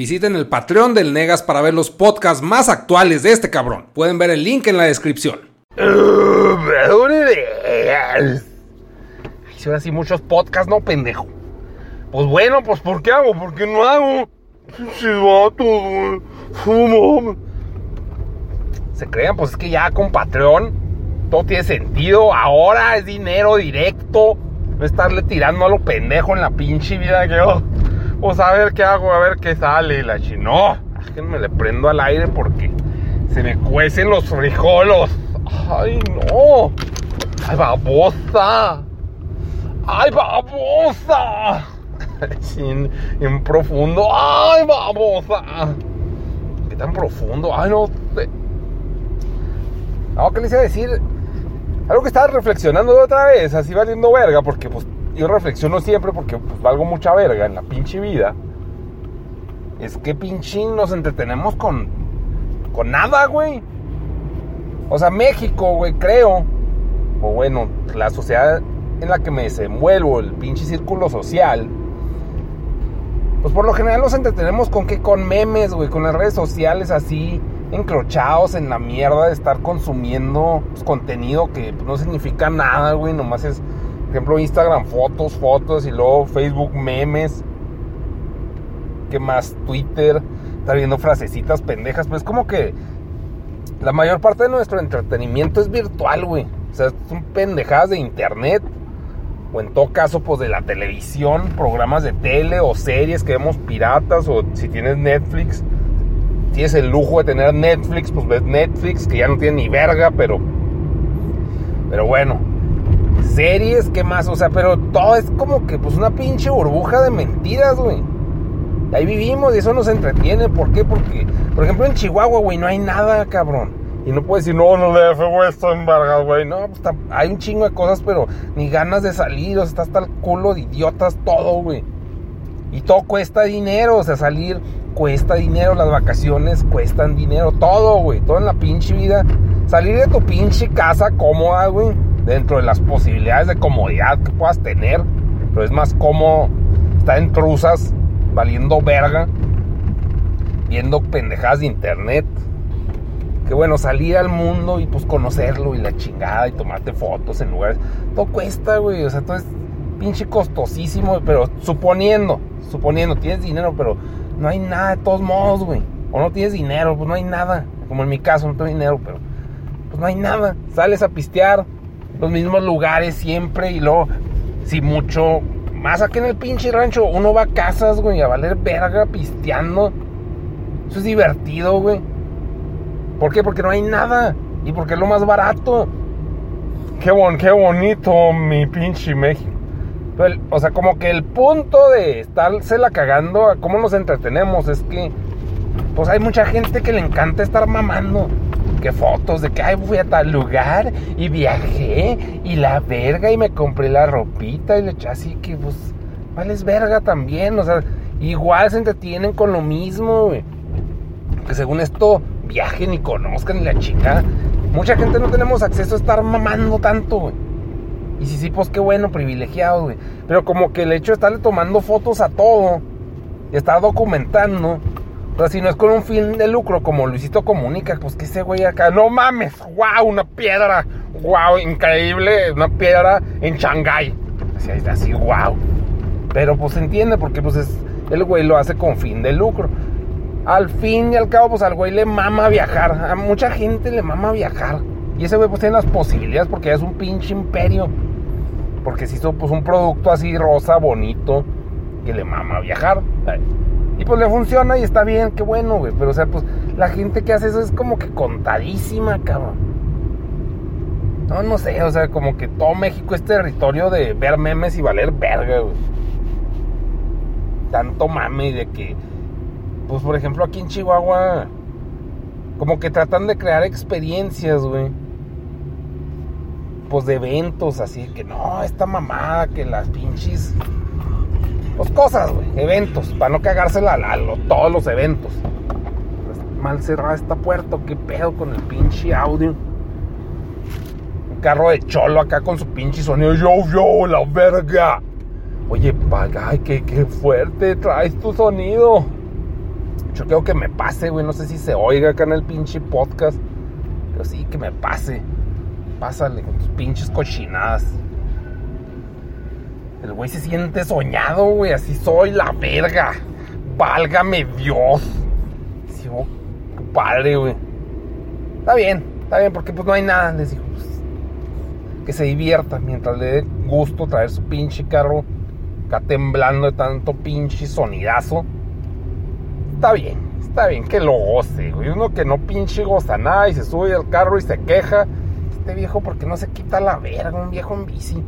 Visiten el Patreon del Negas para ver los podcasts más actuales de este cabrón. Pueden ver el link en la descripción. Si ahora sí muchos podcasts, no, pendejo. Pues bueno, pues ¿por qué hago? ¿Por qué no hago? Se crean, pues es que ya con Patreon todo tiene sentido. Ahora es dinero directo. No estarle tirando a lo pendejo en la pinche vida que yo. Pues a ver qué hago, a ver qué sale. la chino. Es que me le prendo al aire porque se me cuecen los frijolos. Ay, no. Ay, babosa. Ay, babosa. En, en profundo. Ay, babosa. ¿Qué tan profundo? Ay, no sé. No, ¿qué les iba a decir? Algo que estaba reflexionando otra vez, así valiendo verga, porque pues yo reflexiono siempre porque pues, valgo mucha verga en la pinche vida. Es que pinchín nos entretenemos con, con nada, güey. O sea, México, güey, creo. O bueno, la sociedad en la que me desenvuelvo, el pinche círculo social. Pues por lo general nos entretenemos con qué? Con memes, güey, con las redes sociales así encrochados en la mierda de estar consumiendo pues, contenido que pues, no significa nada, güey. Nomás es, por ejemplo, Instagram fotos, fotos y luego Facebook memes. ¿Qué más? Twitter. Estar viendo frasecitas pendejas. Pues es como que la mayor parte de nuestro entretenimiento es virtual, güey. O sea, son pendejadas de internet. O en todo caso, pues de la televisión, programas de tele o series que vemos piratas. O si tienes Netflix tienes el lujo de tener Netflix, pues ves Netflix, que ya no tiene ni verga, pero. Pero bueno. Series, ¿qué más? O sea, pero todo es como que pues una pinche burbuja de mentiras, güey. Ahí vivimos y eso nos entretiene. ¿Por qué? Porque, por ejemplo, en Chihuahua, güey, no hay nada, cabrón. Y no puedes decir, no, no le hace, güey, está en Vargas, güey. No, pues hay un chingo de cosas, pero ni ganas de salir. O sea, está hasta el culo de idiotas todo, güey. Y todo cuesta dinero, o sea, salir cuesta dinero, las vacaciones cuestan dinero, todo, güey, todo en la pinche vida. Salir de tu pinche casa cómoda, güey, dentro de las posibilidades de comodidad que puedas tener, pero es más cómodo estar en truzas, valiendo verga, viendo pendejadas de internet. Que bueno, salir al mundo y pues conocerlo y la chingada y tomarte fotos en lugares. Todo cuesta, güey. O sea, todo es pinche costosísimo, pero suponiendo, suponiendo, tienes dinero, pero no hay nada de todos modos, güey. O no tienes dinero, pues no hay nada. Como en mi caso, no tengo dinero, pero pues no hay nada. Sales a pistear los mismos lugares siempre y luego, si mucho, más aquí en el pinche rancho, uno va a casas, güey, a valer verga pisteando. Eso es divertido, güey. ¿Por qué? Porque no hay nada. Y porque es lo más barato. Qué, bon, qué bonito mi pinche México o sea, como que el punto de estarse la cagando a cómo nos entretenemos es que, pues hay mucha gente que le encanta estar mamando. Que fotos de que, ay, fui a tal lugar y viajé y la verga y me compré la ropita y le eché así que, pues, vales verga también. O sea, igual se entretienen con lo mismo. Que según esto, viajen y conozcan y la chica. Mucha gente no tenemos acceso a estar mamando tanto. Y sí, sí, pues qué bueno, privilegiado. Pero como que el hecho de estarle tomando fotos a todo, estar documentando, o sea, si no es con un fin de lucro como Luisito Comunica, pues que ese güey acá, no mames, wow, una piedra, wow, increíble, una piedra en Shanghái. Así, así, wow. Pero pues se entiende porque pues es, el güey lo hace con fin de lucro. Al fin y al cabo, pues al güey le mama viajar. A mucha gente le mama viajar. Y ese güey pues tiene las posibilidades porque es un pinche imperio. Porque se hizo pues un producto así rosa, bonito, que le mama viajar. Y pues le funciona y está bien, qué bueno, güey. Pero o sea, pues la gente que hace eso es como que contadísima, cabrón. No, no sé, o sea, como que todo México es territorio de ver memes y valer verga, güey. Tanto mame de que, pues por ejemplo aquí en Chihuahua, como que tratan de crear experiencias, güey pues de eventos, así que no, esta mamada, que las pinches. Pues cosas, güey, eventos, para no cagársela a, todos los eventos. Mal cerrada esta puerta, qué pedo con el pinche audio. Un carro de cholo acá con su pinche sonido, yo, yo, la verga. Oye, paga, qué, qué fuerte traes tu sonido. mucho. Quiero que me pase, güey. No sé si se oiga acá en el pinche podcast. Pero sí, que me pase. Pásale con tus pinches cochinadas. El güey se siente soñado, güey. Así soy la verga. Válgame Dios. Sí, oh, padre, güey. Está bien, está bien, porque pues no hay nada. Les digo, pues, que se divierta mientras le dé gusto traer su pinche carro acá temblando de tanto pinche sonidazo. Está bien, está bien que lo goce, güey. Uno que no pinche goza nada y se sube al carro y se queja. Este viejo, porque no se quita la verga? Un viejo en bici.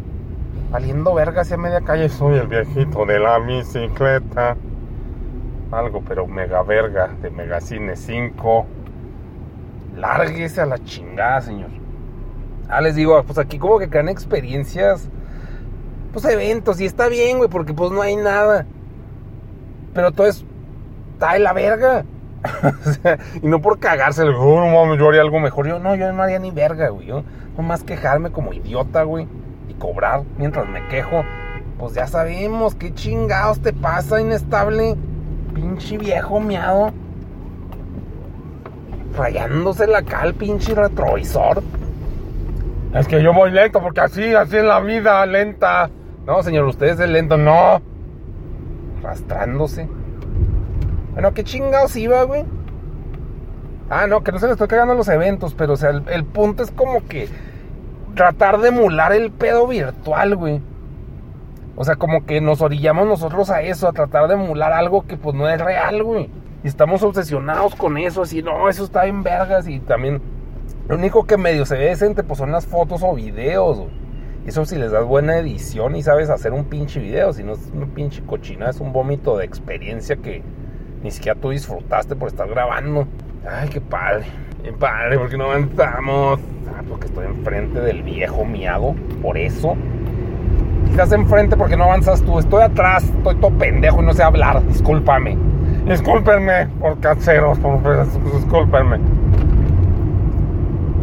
Valiendo verga hacia media calle. Soy el viejito de la bicicleta. Algo, pero mega verga de Megacine 5. Lárguese a la chingada, señor. Ah, les digo, pues aquí como que crean experiencias, pues eventos, y está bien, güey, porque pues no hay nada. Pero todo es, está la verga. y no por cagarse, oh, no yo haría algo mejor. Yo no, yo no haría ni verga, güey. Yo más quejarme como idiota, güey, cobrar mientras me quejo. Pues ya sabemos, qué chingados te pasa, inestable. Pinche viejo miado. Rayándose la cal, pinche retrovisor. Es que yo voy lento porque así, así en la vida, lenta. No, señor, usted es el lento, no. Arrastrándose. Bueno, ¿qué chingados iba, güey? Ah, no, que no se le estoy cagando los eventos, pero o sea, el punto es como que tratar de emular el pedo virtual, güey. O sea, como que nos orillamos nosotros a eso, a tratar de emular algo que pues no es real, güey. Y estamos obsesionados con eso, así, no, eso está en vergas y también lo único que medio se ve decente pues son las fotos o videos, güey. Eso si les das buena edición y sabes hacer un pinche video, si no es una pinche cochina, es un vómito de experiencia que ni siquiera tú disfrutaste por estar grabando. Ay, qué padre. Qué padre, porque no avanzamos. Porque estoy enfrente del viejo miado, por eso. Estás enfrente porque no avanzas tú. Estoy atrás, estoy todo pendejo y no sé hablar. Discúlpame. Discúlpenme por caseros, por discúlpenme.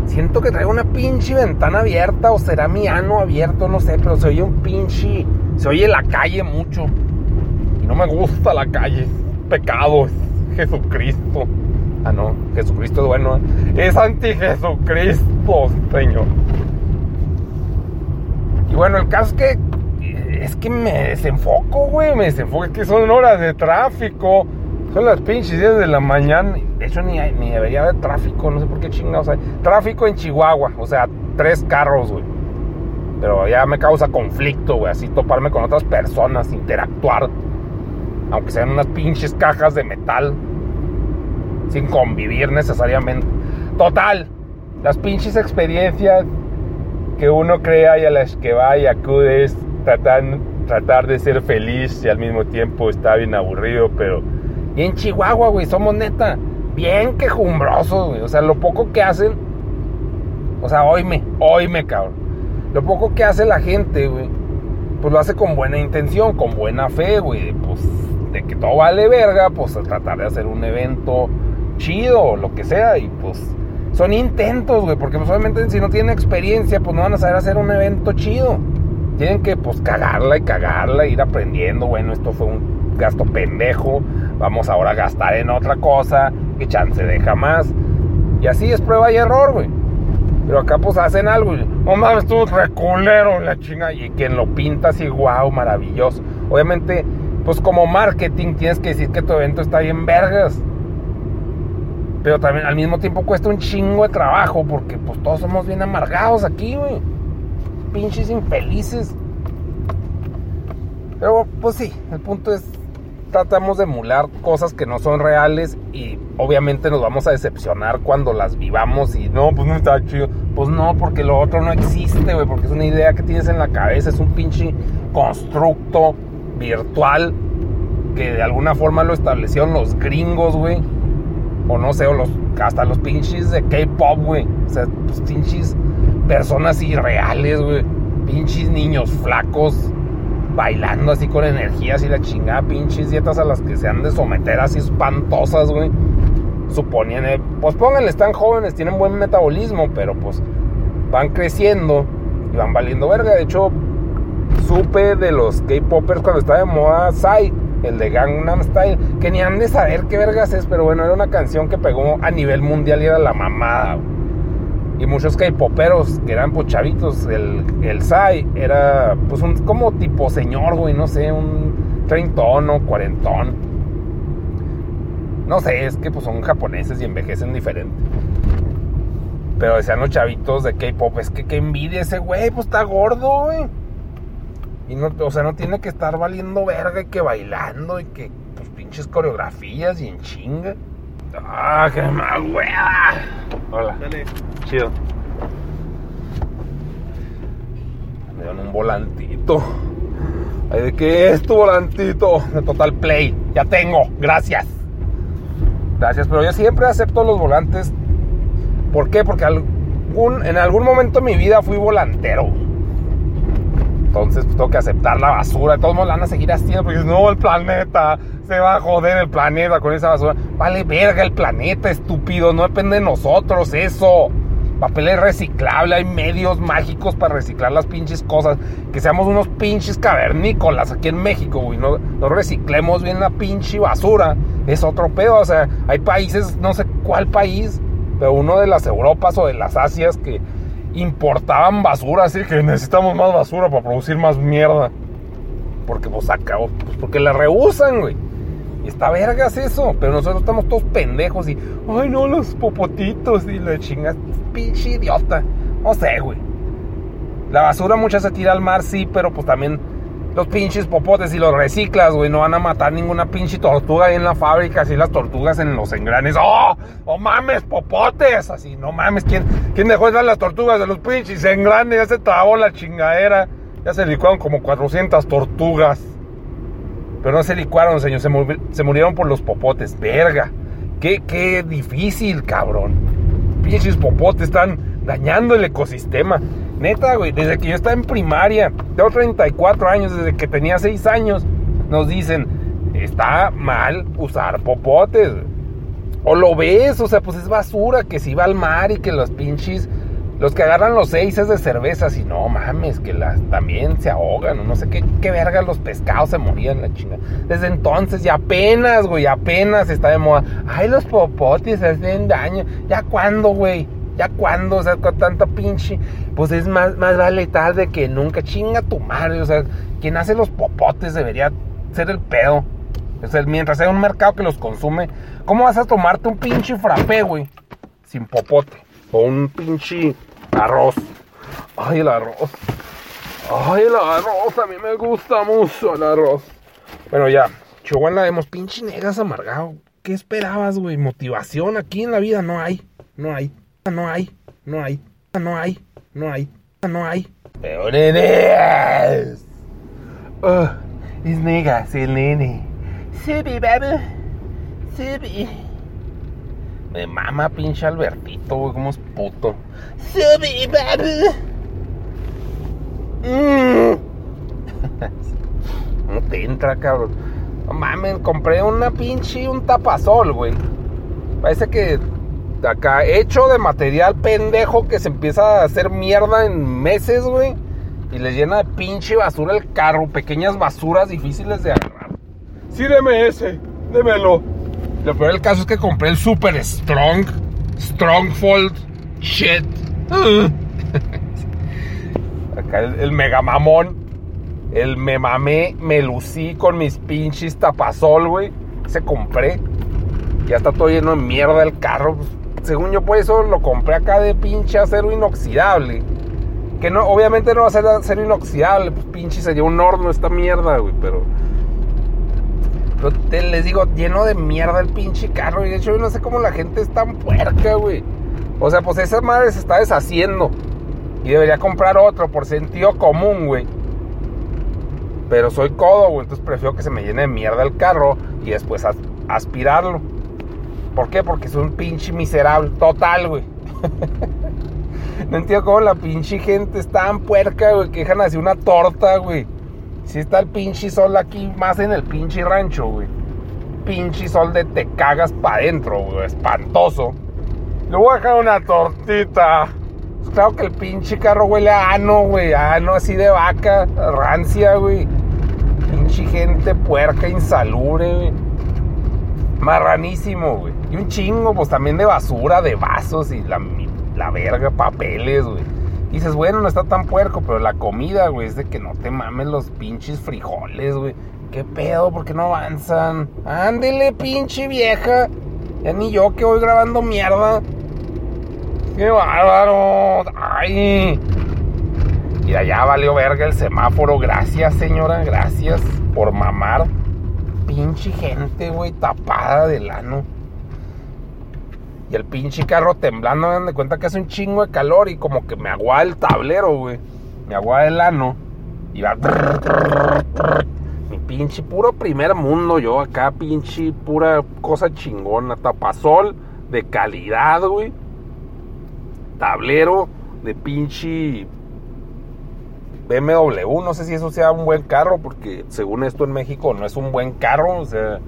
Siento que traigo una pinche ventana abierta o será mi ano abierto, no sé, pero se oye un pinche. Se oye la calle mucho. Y no me gusta la calle. Es pecado, es Jesucristo. Ah, no, Jesucristo es bueno. Es anti-Jesucristo, señor. Y bueno, el caso es que. Es que me desenfoco, güey. Me desenfoco. Es que son horas de tráfico. Son las pinches 10 de la mañana. De hecho, ni, ni debería haber tráfico. No sé por qué chingados hay. Tráfico en Chihuahua. O sea, tres carros, güey. Pero ya me causa conflicto, güey. Así toparme con otras personas, interactuar. Aunque sean unas pinches cajas de metal. Sin convivir necesariamente. Total. Las pinches experiencias que uno crea y a las que va y acude es tratar, tratar de ser feliz y al mismo tiempo está bien aburrido, pero y en Chihuahua, güey, somos neta, bien quejumbrosos, güey. O sea, lo poco que hacen, o sea, oíme, oíme, cabrón. Lo poco que hace la gente, güey, pues lo hace con buena intención, con buena fe, güey. Pues de que todo vale verga, pues a tratar de hacer un evento chido lo que sea. Y pues son intentos, güey, porque pues obviamente si no tienen experiencia, pues no van a saber hacer un evento chido. Tienen que pues cagarla y cagarla, ir aprendiendo, bueno, esto fue un gasto pendejo, vamos ahora a gastar en otra cosa, que chance deja más. Y así es prueba y error, güey. Pero acá pues hacen algo y, no mames, tú reculero, la chinga. Y quien lo pinta así, wow, maravilloso. Obviamente, pues como marketing tienes que decir que tu evento está bien vergas. Pero también al mismo tiempo cuesta un chingo de trabajo porque pues todos somos bien amargados aquí, güey. Pinches infelices. Pero pues sí, el punto es tratamos de emular cosas que no son reales y obviamente nos vamos a decepcionar cuando las vivamos y no, pues no está chido. Pues no, porque lo otro no existe, güey, porque es una idea que tienes en la cabeza, es un pinche constructo virtual que de alguna forma lo establecieron los gringos, güey. O no sé, o los, hasta los pinches de K-pop, güey. O sea, pues pinches personas irreales, güey. Pinches niños flacos bailando así con energías y la chingada, pinches dietas a las que se han de someter así espantosas, güey. Suponían, eh, pues pónganle, están jóvenes, tienen buen metabolismo, pero pues van creciendo y van valiendo verga. De hecho, supe de los K-Poppers cuando estaba de moda Sai. El de Gangnam Style, que ni han de saber qué vergas es, pero bueno, era una canción que pegó a nivel mundial y era la mamada. Y muchos K-poperos que eran pues chavitos, el, el Sai era pues un como tipo señor, güey, no sé, un treintón o cuarentón. No sé, es que pues son japoneses y envejecen diferente. Pero decían los chavitos de K-pop, es que qué envidia ese güey, pues está gordo, güey. Y no, o sea, no tiene que estar valiendo verga y que bailando y que pues pinches coreografías y en chinga. Ah, qué mal, Hola. Dale. Chido. Me dan un volantito. Ay, ¿de qué es tu volantito? De Total Play. Ya tengo. Gracias. Gracias, pero yo siempre acepto los volantes. ¿Por qué? Porque algún, en algún momento de mi vida fui volantero. Entonces pues, tengo que aceptar la basura. Todos nos la van a seguir haciendo porque no, el planeta se va a joder el planeta con esa basura. Vale verga el planeta, estúpido. No depende de nosotros eso. Papel es reciclable, hay medios mágicos para reciclar las pinches cosas. Que seamos unos pinches cavernícolas aquí en México, güey. No, no reciclemos bien la pinche basura. Es otro pedo. O sea, hay países, no sé cuál país, pero uno de las Europas o de las Asias que importaban basura, así que necesitamos más basura para producir más mierda. Porque pues acabó, pues porque la rehusan, güey. Y está vergas eso, pero nosotros estamos todos pendejos y, ay no, los popotitos y la chingas, pinche idiota. No sé, güey. La basura mucha se tira al mar, sí, pero pues también los pinches popotes y los reciclas, güey, no van a matar ninguna pinche tortuga ahí en la fábrica, así las tortugas en los engranes. ¡Oh! ¡Oh mames, popotes! Así, no mames, ¿quién, quién dejó esas las tortugas de los pinches engranes? Ya se trabó la chingadera. Ya se licuaron como 400 tortugas. Pero no se licuaron, señor, se, se murieron por los popotes. Verga. Qué, qué difícil, cabrón. Pinches popotes están dañando el ecosistema. Neta, güey, desde que yo estaba en primaria, tengo 34 años, desde que tenía 6 años, nos dicen, está mal usar popotes. O lo ves, o sea, pues es basura que se va al mar y que los pinches, los que agarran los seises de cerveza, y no mames, que las también se ahogan, o no sé qué, qué verga, los pescados se morían, la chinga. Desde entonces, y apenas, güey, apenas está de moda. Ay, los popotes hacen daño. ¿Ya cuándo, güey? ¿Ya cuándo? O sea, con tanta pinche. Pues es más, más vale tarde que nunca. Chinga tu madre. O sea, quien hace los popotes debería ser el pedo. O sea, mientras haya un mercado que los consume, ¿cómo vas a tomarte un pinche frappé, güey? Sin popote. O un pinche arroz. Ay, el arroz. Ay, el arroz. A mí me gusta mucho el arroz. Bueno, ya. Chihuahua la vemos. Pinche negas amargado. ¿Qué esperabas, güey? Motivación aquí en la vida no hay. No hay no hay, no hay, no hay, no hay, no hay. Pero nenes. Oh, es negas, el nene. Subi, baby. Subi. Me mama pinche Albertito, güey, como es puto. Subi, baby. Mm. no te entra, cabrón. No mames, compré una pinche, un tapasol, güey. Parece que acá hecho de material pendejo que se empieza a hacer mierda en meses, güey. Y le llena de pinche basura el carro, pequeñas basuras difíciles de agarrar. Sí, deme ese, démelo. Lo peor del caso es que compré el Super Strong, Strongfold Shit. Acá el, el mega mamón. El me mamé, me lucí con mis pinches tapasol, güey. Se compré. Ya está todo lleno de mierda el carro. Pues, según yo, por eso lo compré acá de pinche acero inoxidable. Que no, obviamente no va a ser acero inoxidable, pues pinche sería un horno esta mierda, güey, pero. Pero les digo, lleno de mierda el pinche carro. Y de hecho, yo no sé cómo la gente es tan puerca, güey. O sea, pues esa madre se está deshaciendo. Y debería comprar otro por sentido común, güey. Pero soy codo, güey. Entonces prefiero que se me llene de mierda el carro y después aspirarlo. ¿Por qué? Porque es un pinche miserable. Total, güey. no entiendo cómo la pinche gente es tan puerca, güey, que dejan así una torta, güey. Si está el pinche sol aquí más en el pinche rancho, güey. Pinche sol de te cagas para adentro, güey. Espantoso. Le voy a dejar una tortita. Pues claro que el pinche carro huele a ano, güey. ano así de vaca. Rancia, güey. pinche gente puerca, insalubre, güey. Marranísimo, güey. Y un chingo, pues también de basura, de vasos y la, la verga, papeles, güey. Y dices, bueno, no está tan puerco, pero la comida, güey, es de que no te mames los pinches frijoles, güey. ¿Qué pedo? ¿Por qué no avanzan? Ándele, pinche vieja. Ya ni yo que voy grabando mierda. ¡Qué bárbaro! ¡Ay! Y allá valió verga el semáforo. Gracias, señora. Gracias por mamar. Pinche gente, güey, tapada de lano. Y el pinche carro temblando, me dan de cuenta que hace un chingo de calor y como que me aguada el tablero, güey. Me aguada el ano. Y va. Mi pinche puro primer mundo, yo acá, pinche pura cosa chingona. Tapasol de calidad, güey. Tablero de pinche BMW. No sé si eso sea un buen carro, porque según esto en México no es un buen carro. O sea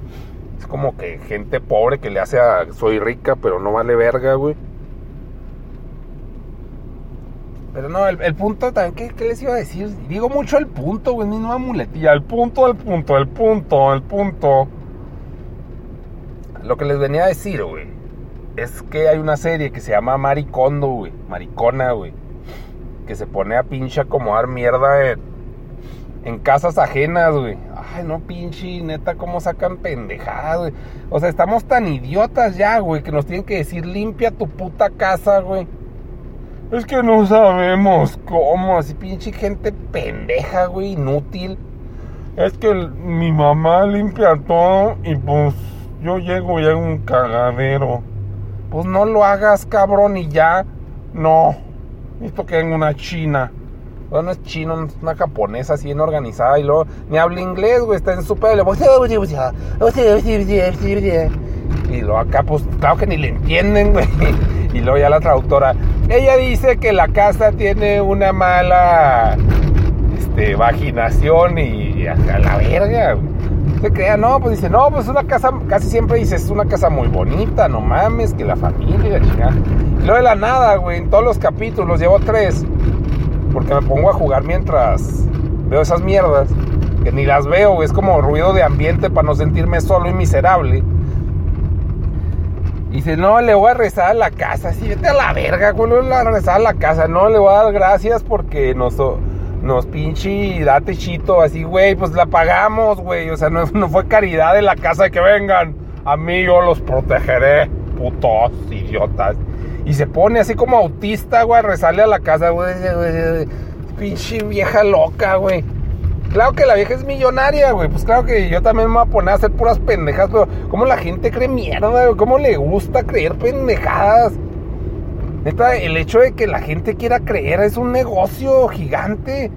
es como que gente pobre que le hace a soy rica, pero no vale verga, güey. Pero no, el, punto también, ¿qué, les iba a decir? Digo mucho el punto, güey, mi nueva muletilla. El punto, el punto, el punto, el punto. Lo que les venía a decir, güey, es que hay una serie que se llama Maricondo, güey. Maricona, güey. Que se pone a pinche acomodar mierda en, en casas ajenas, güey. Ay, no, pinche, neta, cómo sacan pendejadas, güey. O sea, estamos tan idiotas ya, güey, que nos tienen que decir limpia tu puta casa, güey. Es que no sabemos cómo, así pinche gente pendeja, güey, inútil. Es que mi mamá limpia todo y pues yo llego y hago un cagadero. Pues no lo hagas, cabrón, y ya. No. Esto que en una china. Bueno, es chino, es una japonesa así bien organizada y luego ni habla inglés, güey, está en su pelo. Y luego acá, pues claro que ni le entienden, güey. Y luego ya la traductora, ella dice que la casa tiene una mala este, vaginación y a la verga, güey. Se crea, no, pues dice, no, pues una casa, casi siempre dice, es una casa muy bonita, no mames, que la familia, chingada. Y luego de la nada, güey, en todos los capítulos, llevo tres porque me pongo a jugar mientras veo esas mierdas, que ni las veo, es como ruido de ambiente para no sentirme solo y miserable. Y dice, no, le voy a rezar a la casa, sí, vete a la verga, güey, le voy a rezar a la casa, no, le voy a dar gracias porque nos, nos pinche da techito, así, güey, pues la pagamos, güey, o sea, no, no fue caridad de la casa de que vengan, a mí yo los protegeré, putos, idiotas. Y se pone así como autista, güey, resale a la casa, güey. Pinche vieja loca, güey. Claro que la vieja es millonaria, güey. Pues claro que yo también me voy a poner a hacer puras pendejadas, pero ¿cómo la gente cree mierda, güey? ¿Cómo le gusta creer pendejadas? Neta, el hecho de que la gente quiera creer es un negocio gigante.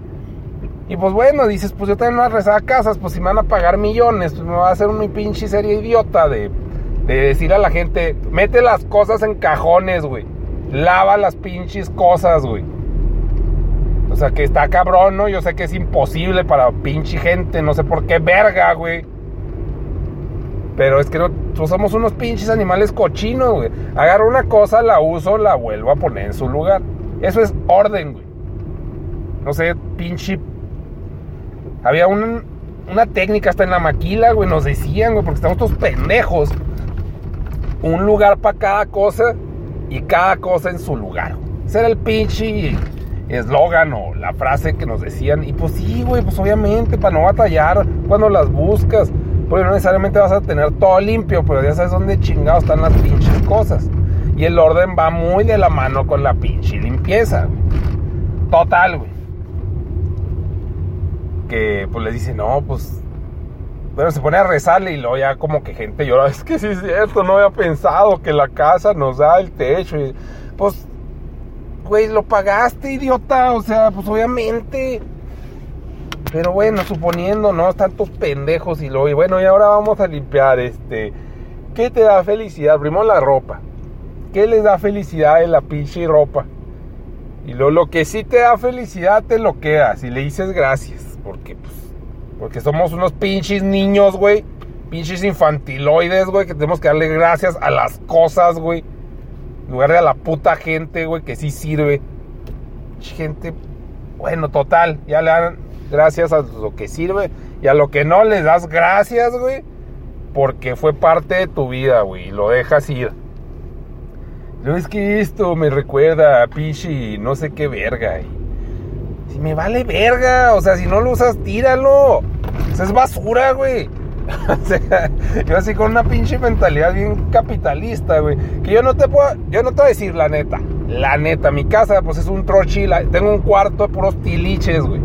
Y pues bueno, dices, pues yo también me voy a rezar a casas, pues si me van a pagar millones, pues me va a hacer una pinche serie idiota de de decir a la gente, mete las cosas en cajones, güey. Lava las pinches cosas, güey. O sea, que está cabrón, ¿no? Yo sé que es imposible para pinche gente, no sé por qué verga, güey. Pero es que no, somos unos pinches animales cochinos, güey. Agarro una cosa, la uso, la vuelvo a poner en su lugar. Eso es orden, güey. No sé, pinche... Había una técnica hasta en la maquila, güey. Nos decían, güey, porque estamos todos pendejos un lugar para cada cosa y cada cosa en su lugar. Ese era el pinche eslogan o la frase que nos decían. Y pues sí, güey, pues obviamente para no batallar cuando las buscas. Porque no necesariamente vas a tener todo limpio, pero ya sabes dónde chingados están las pinches cosas. Y el orden va muy de la mano con la pinche limpieza. Total, güey. Que pues les dice, no, pues bueno, se pone a rezarle y luego ya como que gente llora. Es que sí es cierto, no había pensado que la casa nos da el techo. Y, pues, güey, lo pagaste, idiota. O sea, pues obviamente. Pero bueno, suponiendo, ¿no? Tantos pendejos y luego, y bueno, y ahora vamos a limpiar este. ¿Qué te da felicidad? Primero la ropa. ¿Qué les da felicidad en la pinche ropa? Y luego lo que sí te da felicidad te lo quedas y le dices gracias. Porque pues porque somos unos pinches niños, güey. Pinches infantiloides, güey. Que tenemos que darle gracias a las cosas, güey. En lugar de a la puta gente, güey, que sí sirve. Gente. Bueno, total. Ya le dan, gracias a lo que sirve y a lo que no les das gracias, güey, porque fue parte de tu vida, güey, y lo dejas ir. No es que esto me recuerda a Pichi, no sé qué verga. Si me vale verga, o sea, si no lo usas, tíralo. O sea, es basura, güey. O sea, yo así con una pinche mentalidad bien capitalista, güey. Que yo no te puedo, yo no te voy a decir la neta. La neta, mi casa pues es un trochila. Tengo un cuarto de puros tiliches, güey.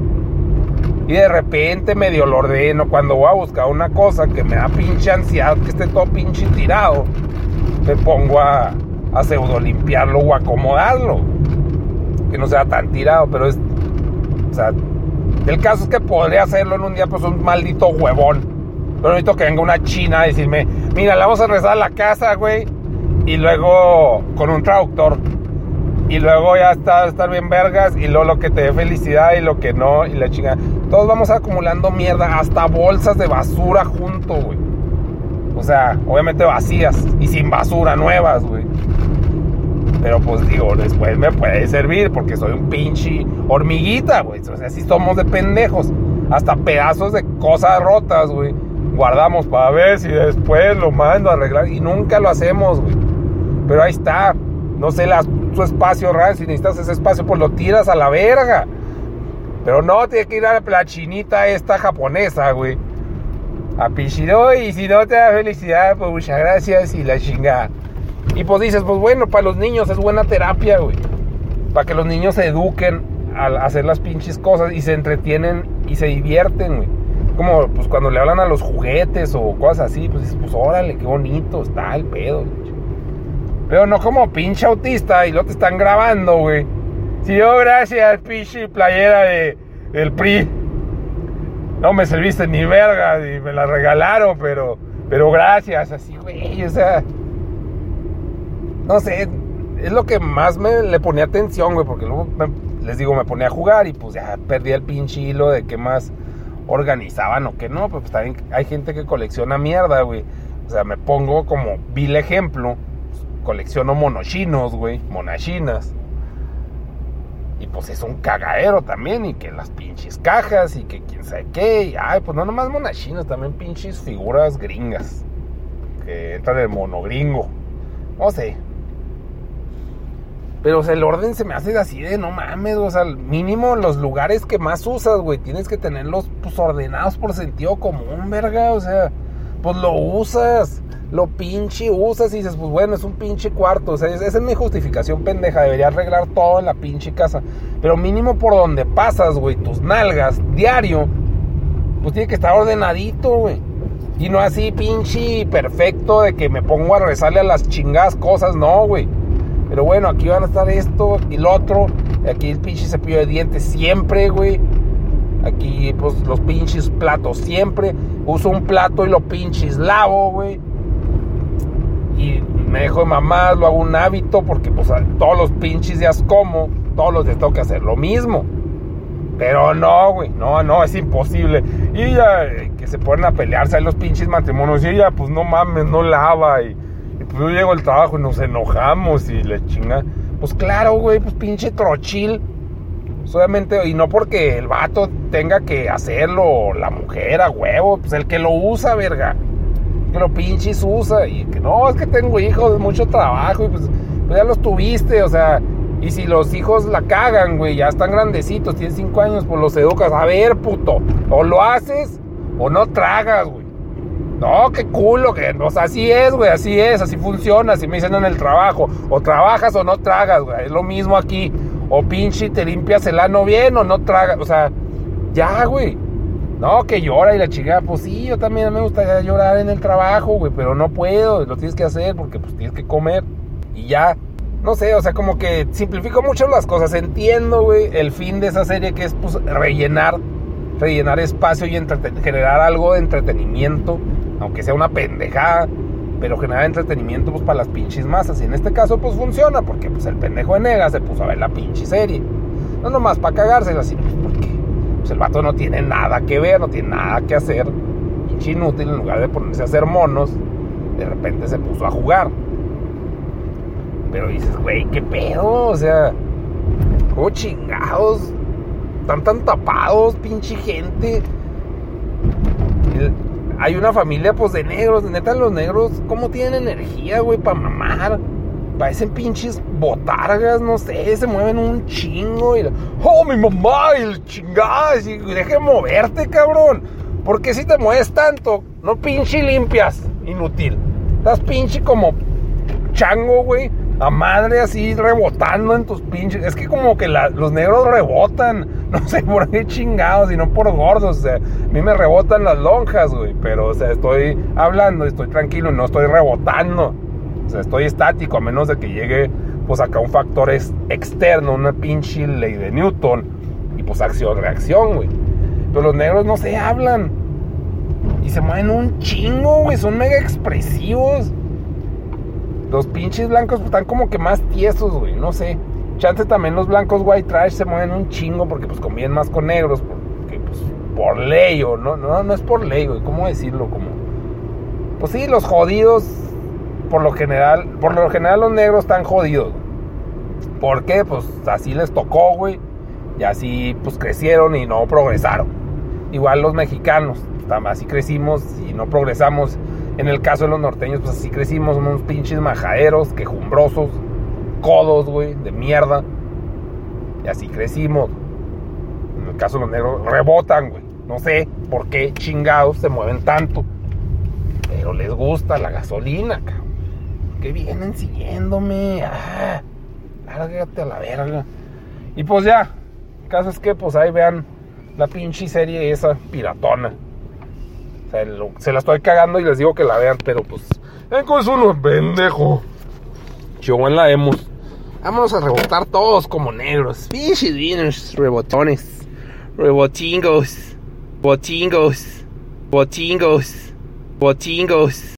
Y de repente medio lo ordeno cuando voy a buscar una cosa que me da pinche ansiedad, que esté todo pinche tirado. Me pongo a, a pseudo limpiarlo o acomodarlo. Que no sea tan tirado, pero es. O sea, el caso es que podría hacerlo en un día, pues un maldito huevón. Pero necesito que venga una china a decirme, mira, la vamos a rezar a la casa, güey. Y luego con un traductor. Y luego ya está estar bien vergas. Y luego lo que te dé felicidad y lo que no. Y la chingada. Todos vamos acumulando mierda. Hasta bolsas de basura junto, güey. O sea, obviamente vacías. Y sin basura nuevas, güey. Pero pues digo, después me puede servir porque soy un pinche hormiguita, güey. O sea, somos de pendejos. Hasta pedazos de cosas rotas, güey. Guardamos para ver si después lo mando a arreglar. Y nunca lo hacemos, güey. Pero ahí está. No sé, la, su espacio, Ran. Si necesitas ese espacio, pues lo tiras a la verga. Pero no, tiene que ir a la chinita esta japonesa, güey. A Pichido y si no te da felicidad, pues muchas gracias y la chingada. Y pues dices, pues bueno, para los niños es buena terapia, güey. Para que los niños se eduquen al hacer las pinches cosas y se entretienen y se divierten, güey. Como pues cuando le hablan a los juguetes o cosas así, pues dices, pues órale, qué bonito está el pedo. Pero no como pinche autista y lo te están grabando, güey. Si yo gracias, pinche playera de, del PRI. No me serviste ni verga y me la regalaron, pero, pero gracias, así, güey, o sea no sé, es lo que más me le ponía atención, güey, porque luego les digo, me ponía a jugar y pues ya perdí el pinche hilo de qué más organizaban o qué no, pues también hay gente que colecciona mierda, güey. O sea, me pongo como vil ejemplo, colecciono monochinos, güey, monachinas. Y pues es un cagadero también, y que las pinches cajas, y que quién sabe qué. Y, ay, pues no nomás monachinos, también pinches figuras gringas. Que entran el monogringo. No sé, pero, o sea, el orden se me hace así de no mames, o sea, mínimo los lugares que más usas, güey, tienes que tenerlos pues ordenados por sentido común, verga, o sea, pues lo usas, lo pinche usas y dices, pues bueno, es un pinche cuarto, o sea, esa es mi justificación pendeja, debería arreglar todo en la pinche casa, pero mínimo por donde pasas, güey, tus nalgas, diario, pues tiene que estar ordenadito, güey. Y no así pinche perfecto de que me pongo a rezarle a las chingadas cosas, no, güey. Pero bueno, aquí van a estar esto y lo otro. Aquí el pinche cepillo de dientes siempre, güey. Aquí, pues, los pinches platos siempre. Uso un plato y lo pinches lavo, güey. Y me dejo de mamás, lo hago un hábito porque, pues, todos los pinches días como. Todos los días tengo que hacer lo mismo. Pero no, güey, no, no, es imposible. Y ya eh, que se ponen a pelearse ahí los pinches matrimonios. Y ella, pues no mames, no lava. Y pues yo llego al trabajo y nos enojamos y le chinga. Pues claro, güey, pues pinche trochil. Solamente, pues, y no porque el vato tenga que hacerlo, la mujer a huevo, pues el que lo usa, verga. Que lo pinches usa. Y que no, es que tengo hijos mucho trabajo y pues, pues ya los tuviste, o sea. Y si los hijos la cagan, güey, ya están grandecitos, tienen cinco años, pues los educas. A ver, puto, o lo haces o no tragas, güey. No, qué culo, que, o sea, así es, güey, así es, así funciona, así me dicen en el trabajo. O trabajas o no tragas, güey, es lo mismo aquí. O pinche te limpias el ano bien o no tragas, o sea, ya, güey. No, que llora y la chica, pues sí, yo también me gustaría llorar en el trabajo, güey, pero no puedo, lo tienes que hacer porque pues tienes que comer y ya. No sé, o sea, como que simplifico mucho las cosas. Entiendo, güey, el fin de esa serie que es pues rellenar, rellenar espacio y generar algo de entretenimiento aunque sea una pendejada, pero genera entretenimiento pues para las pinches masas. Y en este caso pues funciona, porque pues el pendejo de Nega se puso a ver la pinche serie. No nomás para cagársela, sino pues porque pues, el vato no tiene nada que ver, no tiene nada que hacer. Pinche inútil, en lugar de ponerse a hacer monos, de repente se puso a jugar. Pero dices, güey, ¿qué pedo? O sea, ¿cómo chingados? Están tan tapados, pinche gente. Hay una familia, pues, de negros. Neta, los negros, ¿cómo tienen energía, güey, para mamar? Parecen pinches botargas, no sé, se mueven un chingo. Y, oh, mi mamá, y el chingada. Y deje moverte, cabrón. Porque si te mueves tanto, no pinche limpias, inútil. Estás pinche como chango, güey. A madre así rebotando en tus pinches. Es que como que los negros rebotan. No sé por qué chingados, sino por gordos. O sea, a mí me rebotan las lonjas, güey. Pero, o sea, estoy hablando, estoy tranquilo, no estoy rebotando. O sea, estoy estático, a menos de que llegue, pues acá un factor externo, una pinche ley de Newton. Y pues acción-reacción, güey. Pero los negros no se hablan. Y se mueven un chingo, güey. Son mega expresivos. Los pinches blancos están como que más tiesos, güey. No sé. Chance también los blancos white trash se mueven un chingo porque pues más con negros. Pues por ley o no, no, no es por ley, güey. ¿Cómo decirlo? Como... Pues sí, los jodidos, por lo general, por lo general los negros están jodidos. ¿Por qué? Pues así les tocó, güey. Y así pues crecieron y no progresaron. Igual los mexicanos, así crecimos y no progresamos en el caso de los norteños, pues así crecimos, unos pinches majaderos, quejumbrosos, codos, güey, de mierda. Y así crecimos. En el caso de los negros, rebotan, güey. No sé por qué chingados se mueven tanto. Pero les gusta la gasolina, cabrón. Que vienen siguiéndome. Ah, lárgate a la verga. Y pues ya. El caso es que, pues ahí vean la pinche serie esa piratona. Se, la estoy cagando y les digo que la vean, pero pues. Ven con uno, pendejo. en la hemos. Vámonos a rebotar todos como negros. Pinches winners, rebotones. Rebotingos. Botingos. Botingos. Botingos.